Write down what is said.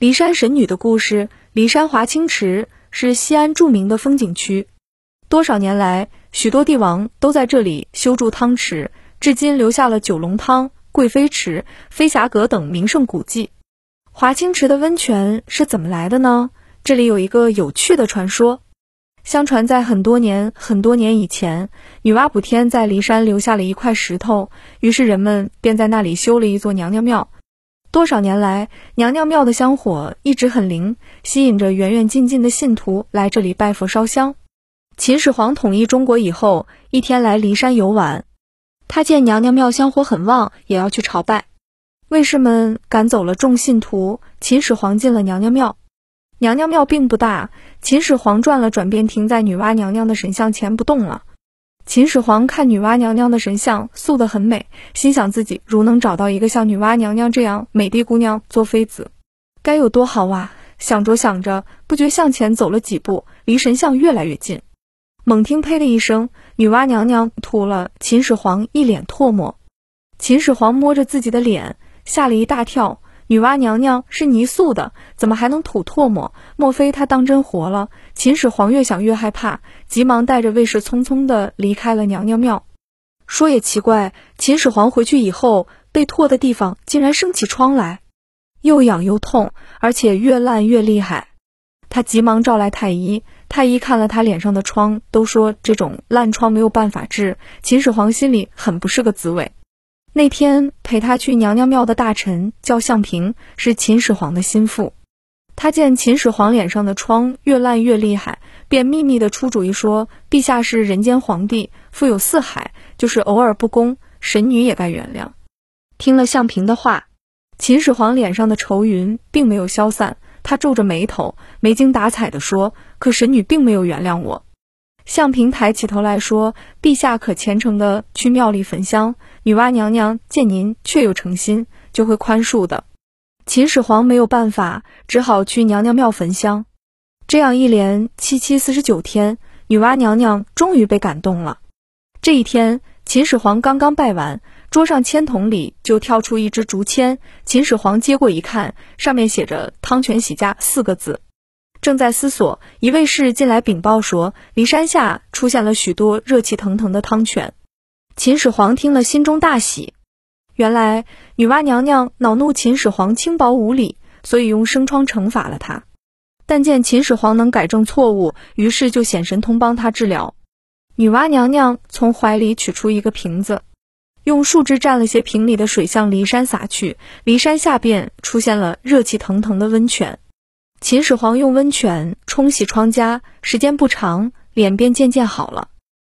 骊山神女的故事。骊山华清池是西安著名的风景区，多少年来，许多帝王都在这里修筑汤池，至今留下了九龙汤、贵妃池、飞霞阁等名胜古迹。华清池的温泉是怎么来的呢？这里有一个有趣的传说。相传在很多年、很多年以前，女娲补天在骊山留下了一块石头，于是人们便在那里修了一座娘娘庙。多少年来，娘娘庙的香火一直很灵，吸引着远远近近的信徒来这里拜佛烧香。秦始皇统一中国以后，一天来骊山游玩，他见娘娘庙香火很旺，也要去朝拜。卫士们赶走了众信徒，秦始皇进了娘娘庙。娘娘庙并不大，秦始皇转了转，便停在女娲娘娘的神像前不动了。秦始皇看女娲娘娘的神像塑得很美，心想自己如能找到一个像女娲娘娘这样美的姑娘做妃子，该有多好啊！想着想着，不觉向前走了几步，离神像越来越近。猛听“呸”的一声，女娲娘娘吐了秦始皇一脸唾沫。秦始皇摸着自己的脸，吓了一大跳。女娲娘娘是泥塑的，怎么还能吐唾沫？莫非她当真活了？秦始皇越想越害怕，急忙带着卫士匆匆地离开了娘娘庙。说也奇怪，秦始皇回去以后，被唾的地方竟然生起疮来，又痒又痛，而且越烂越厉害。他急忙召来太医，太医看了他脸上的疮，都说这种烂疮没有办法治。秦始皇心里很不是个滋味。那天陪他去娘娘庙的大臣叫向平，是秦始皇的心腹。他见秦始皇脸上的疮越烂越厉害，便秘密的出主意说：“陛下是人间皇帝，富有四海，就是偶尔不公，神女也该原谅。”听了向平的话，秦始皇脸上的愁云并没有消散，他皱着眉头，没精打采的说：“可神女并没有原谅我。”向平抬起头来说：“陛下可虔诚的去庙里焚香，女娲娘娘见您确有诚心，就会宽恕的。”秦始皇没有办法，只好去娘娘庙焚香。这样一连七七四十九天，女娲娘娘终于被感动了。这一天，秦始皇刚刚拜完，桌上签筒里就跳出一支竹签。秦始皇接过一看，上面写着“汤泉洗家”四个字。正在思索，一位士进来禀报说，骊山下出现了许多热气腾腾的汤泉。秦始皇听了，心中大喜。原来女娲娘娘恼怒秦始皇轻薄无礼，所以用生疮惩罚了他。但见秦始皇能改正错误，于是就显神通帮他治疗。女娲娘娘从怀里取出一个瓶子，用树枝蘸了些瓶里的水向骊山洒去，骊山下便出现了热气腾腾的温泉。秦始皇用温泉冲洗疮痂，时间不长，脸便渐渐好了。